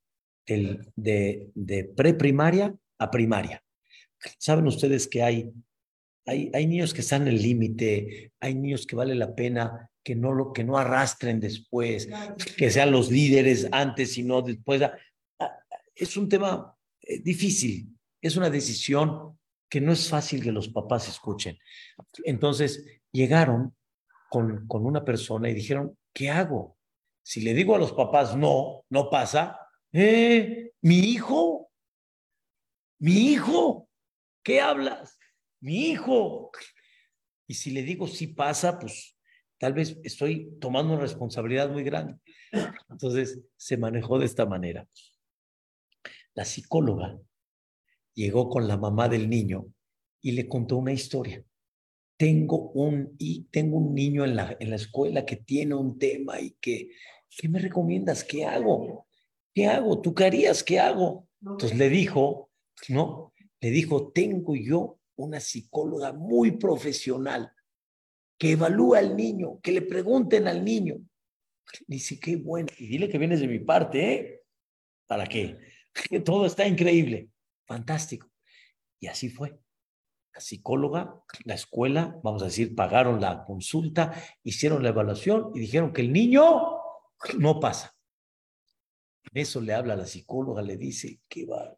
de, de preprimaria a primaria. Saben ustedes que hay, hay, hay niños que están en el límite, hay niños que vale la pena que no, lo, que no arrastren después, que sean los líderes antes y no después. Ah, ah, es un tema eh, difícil, es una decisión que no es fácil que los papás escuchen. Entonces llegaron con, con una persona y dijeron, ¿qué hago? Si le digo a los papás no, no pasa, eh, mi hijo, mi hijo, ¿qué hablas? Mi hijo. Y si le digo sí pasa, pues tal vez estoy tomando una responsabilidad muy grande. Entonces se manejó de esta manera. La psicóloga llegó con la mamá del niño y le contó una historia tengo un, y tengo un niño en la, en la escuela que tiene un tema y que, ¿qué me recomiendas? ¿Qué hago? ¿Qué hago? ¿Tú qué harías? ¿Qué hago? Entonces le dijo, ¿no? Le dijo, tengo yo una psicóloga muy profesional que evalúa al niño, que le pregunten al niño. Dice, qué bueno. Y dile que vienes de mi parte, ¿eh? ¿Para qué? Todo está increíble. Fantástico. Y así fue psicóloga, la escuela, vamos a decir, pagaron la consulta, hicieron la evaluación y dijeron que el niño no pasa. Eso le habla a la psicóloga, le dice, qué va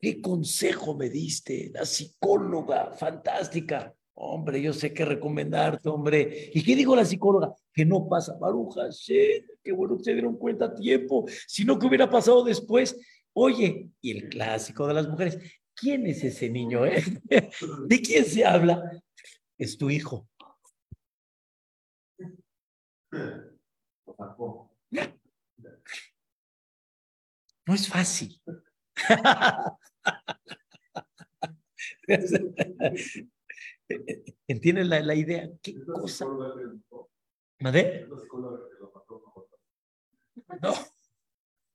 ¿Qué consejo me diste? La psicóloga, fantástica. Hombre, yo sé qué recomendarte, hombre. ¿Y qué dijo la psicóloga? Que no pasa. Baruja, qué bueno que se dieron cuenta a tiempo. Si no, ¿qué hubiera pasado después? Oye, y el clásico de las mujeres, ¿Quién es ese niño? Eh? ¿De quién se habla? Es tu hijo. No es fácil. ¿Entienden la, la, idea? ¿Qué cosa? ¿Madre? No.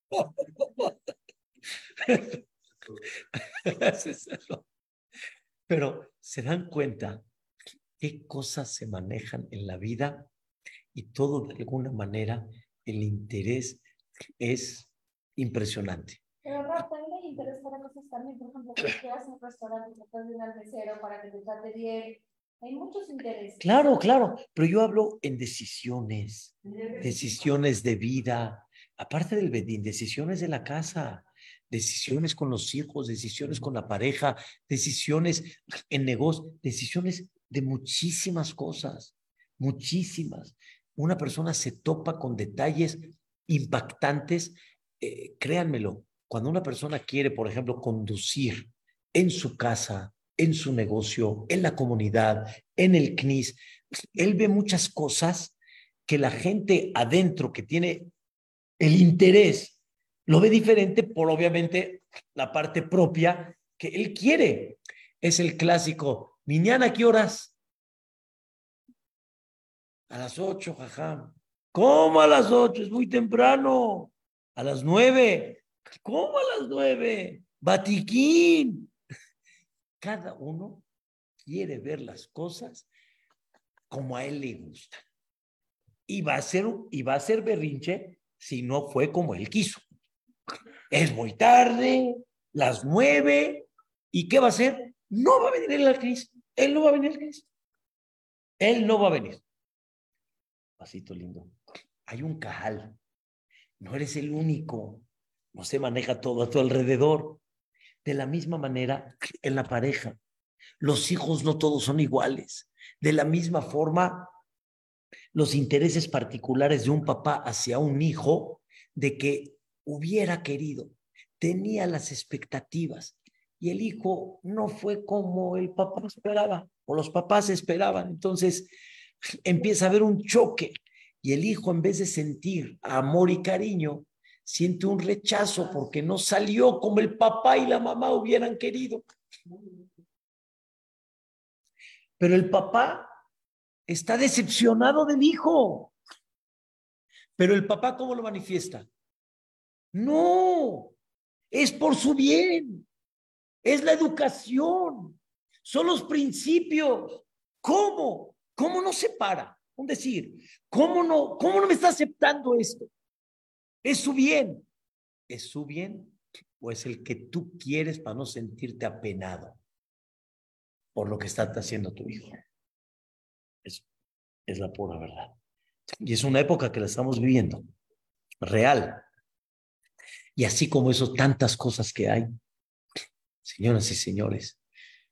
Pero se dan cuenta qué cosas se manejan en la vida y todo de alguna manera el interés es impresionante. Pero también hay interés para cosas también, por ejemplo, que quieras un restaurante, al mesero para que te trate bien. Hay muchos intereses. Claro, claro, pero yo hablo en decisiones, decisiones de vida, aparte del bedín, decisiones de la casa decisiones con los hijos, decisiones con la pareja, decisiones en negocio, decisiones de muchísimas cosas, muchísimas. Una persona se topa con detalles impactantes, eh, créanmelo, cuando una persona quiere, por ejemplo, conducir en su casa, en su negocio, en la comunidad, en el CNIS, él ve muchas cosas que la gente adentro que tiene el interés lo ve diferente por obviamente la parte propia que él quiere. Es el clásico, mañana a qué horas? A las ocho, jajá. ¿Cómo a las ocho? Es muy temprano. A las nueve. ¿Cómo a las nueve? Batiquín. Cada uno quiere ver las cosas como a él le gusta. Y va a ser, y va a ser berrinche si no fue como él quiso es muy tarde, las nueve, ¿y qué va a hacer? No va a venir el Cristo, él no va a venir el él no va a venir. Pasito lindo, hay un cajal, no eres el único, no se maneja todo a tu alrededor. De la misma manera, en la pareja, los hijos no todos son iguales. De la misma forma, los intereses particulares de un papá hacia un hijo, de que hubiera querido, tenía las expectativas y el hijo no fue como el papá esperaba o los papás esperaban. Entonces empieza a haber un choque y el hijo en vez de sentir amor y cariño, siente un rechazo porque no salió como el papá y la mamá hubieran querido. Pero el papá está decepcionado del hijo. Pero el papá, ¿cómo lo manifiesta? No, es por su bien, es la educación, son los principios. ¿Cómo? ¿Cómo no se para? Un decir, ¿cómo no, cómo no me está aceptando esto? Es su bien, es su bien o es el que tú quieres para no sentirte apenado por lo que está haciendo tu hijo? Es, es la pura verdad. Y es una época que la estamos viviendo, real. Y así como eso, tantas cosas que hay. Señoras y señores,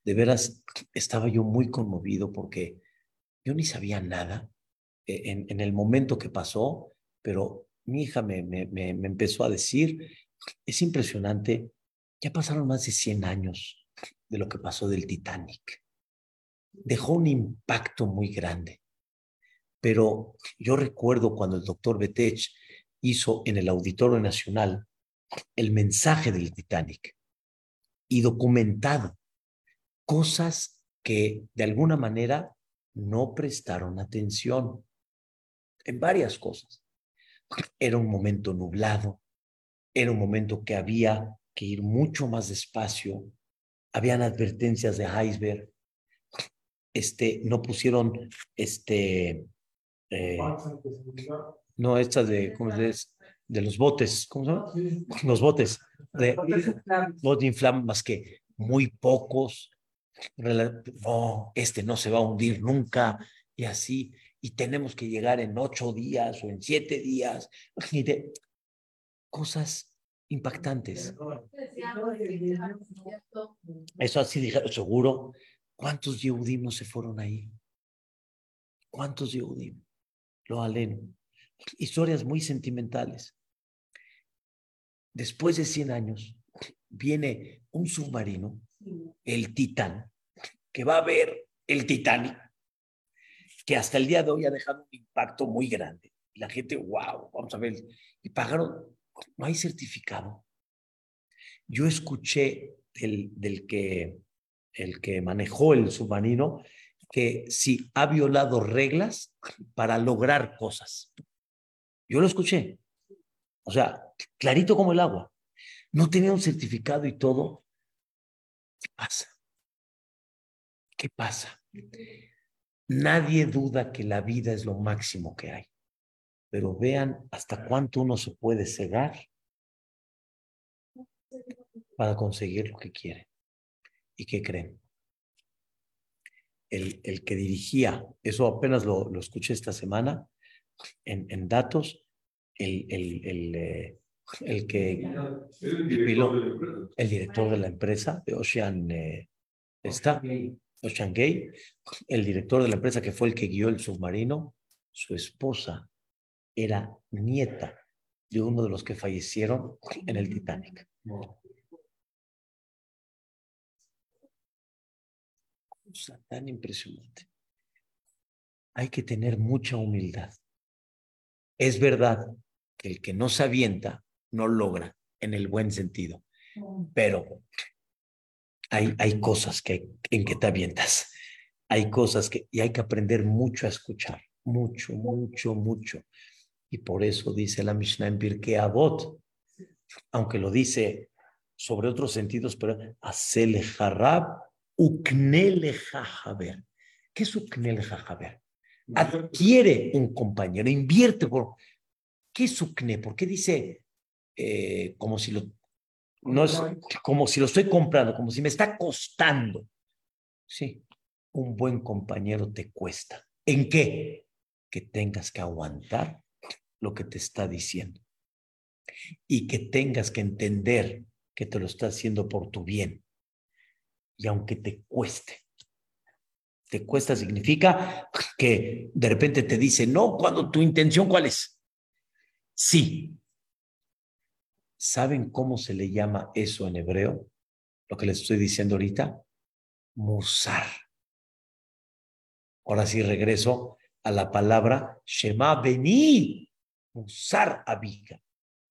de veras estaba yo muy conmovido porque yo ni sabía nada en, en el momento que pasó, pero mi hija me, me, me, empezó a decir, es impresionante, ya pasaron más de 100 años de lo que pasó del Titanic. Dejó un impacto muy grande. Pero yo recuerdo cuando el doctor Betech hizo en el Auditorio Nacional el mensaje del Titanic y documentado cosas que de alguna manera no prestaron atención en varias cosas. Era un momento nublado, era un momento que había que ir mucho más despacio, habían advertencias de iceberg, este, no pusieron, este, eh, no, estas de, ¿cómo? De los botes, ¿cómo se llama? Los botes, de botes más que muy pocos, no, este no se va a hundir nunca, y así, y tenemos que llegar en ocho días o en siete días, cosas impactantes. Eso así dijeron, seguro. ¿Cuántos Yehudim se fueron ahí? ¿Cuántos Yehudim? Lo alen. Historias muy sentimentales. Después de 100 años, viene un submarino, el Titán, que va a ver el Titanic, que hasta el día de hoy ha dejado un impacto muy grande. Y la gente, wow, vamos a ver. Y pagaron, no hay certificado. Yo escuché del, del que, el que manejó el submarino que si ha violado reglas para lograr cosas. Yo lo escuché. O sea, clarito como el agua. No tenía un certificado y todo. ¿Qué pasa? ¿Qué pasa? Nadie duda que la vida es lo máximo que hay, pero vean hasta cuánto uno se puede cegar para conseguir lo que quiere. ¿Y qué creen? El, el que dirigía, eso apenas lo, lo escuché esta semana en, en datos, el, el, el, eh, el que el director, el director de la empresa de Ocean eh, está Gay, el director de la empresa que fue el que guió el submarino, su esposa era nieta de uno de los que fallecieron en el Titanic. Tan impresionante. Hay que tener mucha humildad. Es verdad que el que no se avienta no logra en el buen sentido, pero hay, hay cosas que, en que te avientas. Hay cosas que, y hay que aprender mucho a escuchar, mucho, mucho, mucho. Y por eso dice la Mishnah en Pirkei Avot, aunque lo dice sobre otros sentidos, pero hacele harab, uknele jajaber. ¿Qué es uknele jajaber? Adquiere un compañero, invierte por... ¿Qué es ukne? ¿Por qué dice eh, como si lo no es como si lo estoy comprando, como si me está costando. Sí, un buen compañero te cuesta. ¿En qué? Que tengas que aguantar lo que te está diciendo y que tengas que entender que te lo está haciendo por tu bien. Y aunque te cueste, te cuesta significa que de repente te dice, no, cuando tu intención, ¿cuál es? Sí, ¿Saben cómo se le llama eso en hebreo? Lo que les estoy diciendo ahorita. Musar. Ahora sí regreso a la palabra Shema Beni. Musar abiga.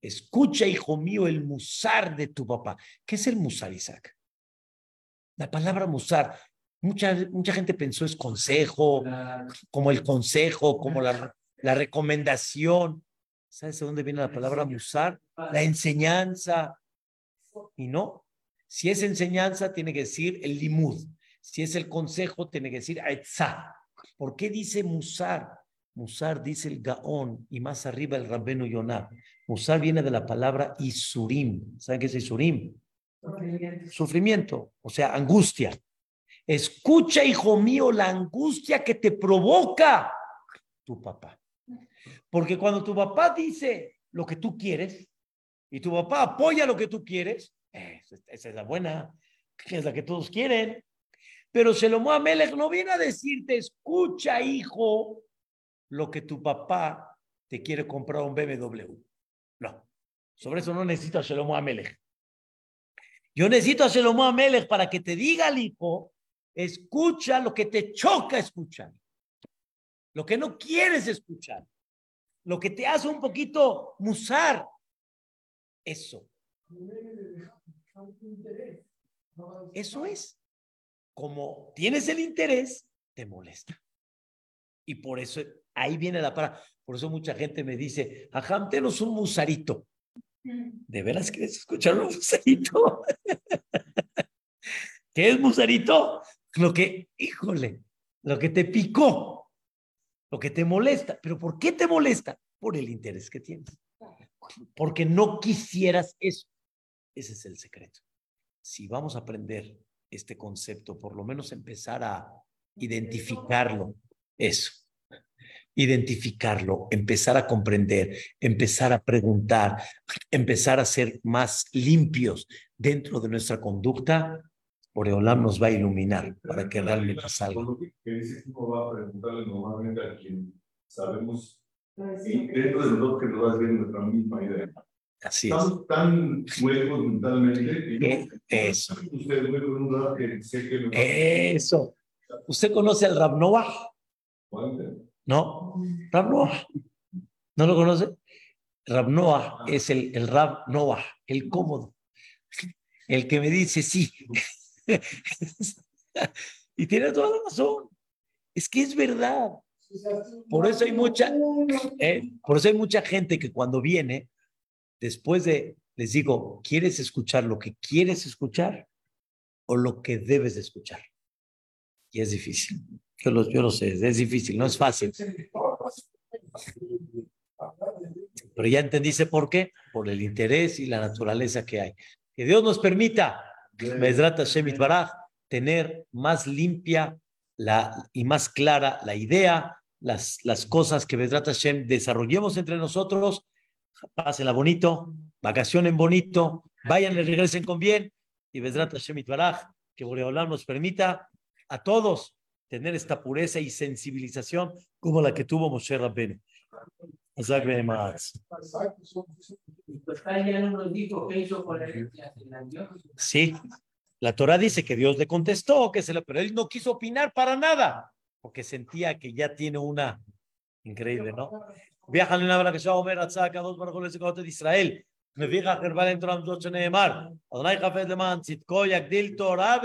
Escucha, hijo mío, el musar de tu papá. ¿Qué es el musar, Isaac? La palabra musar. Mucha, mucha gente pensó es consejo, como el consejo, como la, la recomendación. ¿Sabes de dónde viene la palabra musar? La enseñanza. Y no, si es enseñanza, tiene que decir el limud. Si es el consejo, tiene que decir aitzá. ¿Por qué dice musar? Musar dice el Gaón y más arriba el Rabbenu Yonah. Musar viene de la palabra Isurim. ¿Saben qué es Isurim? Sufrimiento, o sea, angustia. Escucha, hijo mío, la angustia que te provoca tu papá. Porque cuando tu papá dice lo que tú quieres y tu papá apoya lo que tú quieres, esa es la buena, es la que todos quieren. Pero Shelomo Amelech no viene a decirte, escucha, hijo, lo que tu papá te quiere comprar un BMW. No, sobre eso no necesito a Shelomo Amelech. Yo necesito a Shelomo Amelech para que te diga al hijo, escucha lo que te choca escuchar, lo que no quieres escuchar, lo que te hace un poquito musar. Eso. Eso es. Como tienes el interés, te molesta. Y por eso ahí viene la para. Por eso mucha gente me dice, ajá, tenos un musarito. ¿De veras quieres escuchar un musarito? ¿Qué es musarito? Lo que, híjole, lo que te picó, lo que te molesta. ¿Pero por qué te molesta? Por el interés que tienes. Porque no quisieras eso. Ese es el secreto. Si vamos a aprender este concepto, por lo menos empezar a identificarlo, eso identificarlo, empezar a comprender, empezar a preguntar, empezar a ser más limpios dentro de nuestra conducta, Oreolam nos va a iluminar para que realmente salga. Que dice que va a preguntarle normalmente a quien sabemos y dentro de nosotros que nos va a decir nuestra misma idea. Así es. Estamos tan huecos mentalmente que Eso. Usted me pregunta que sé que Eso. ¿Usted conoce al Rab Noah? No, Rab Noah. ¿No lo conoce? Rab Noah es el, el Rab Noah, el cómodo, el que me dice sí. y tiene toda la razón. Es que es verdad. Por eso hay mucha, eh, por eso hay mucha gente que cuando viene, después de, les digo, ¿quieres escuchar lo que quieres escuchar o lo que debes de escuchar? Y es difícil. Yo lo, yo lo sé, es difícil, no es fácil. Pero ya entendiste por qué, por el interés y la naturaleza que hay. Que Dios nos permita, Mesrat Hashem Baraj, tener más limpia la, y más clara la idea, las, las cosas que Mesrat Hashem desarrollemos entre nosotros. Pásenla bonito, vacacionen bonito, vayan y regresen con bien. Y Mesrat Hashem Baraj, que Boreolam nos permita a todos tener esta pureza y sensibilización como la que tuvo Moshe Rabbeinu. Sí, la Torah dice que Dios le contestó, que se le, pero él no quiso opinar para nada, porque sentía que ya tiene una increíble, ¿no? Viajan en la que se va a ver a dos barcones de Israel. Me fija que el dentro de Adonai Jafet Leman, Tzitko, Yagdil Torah,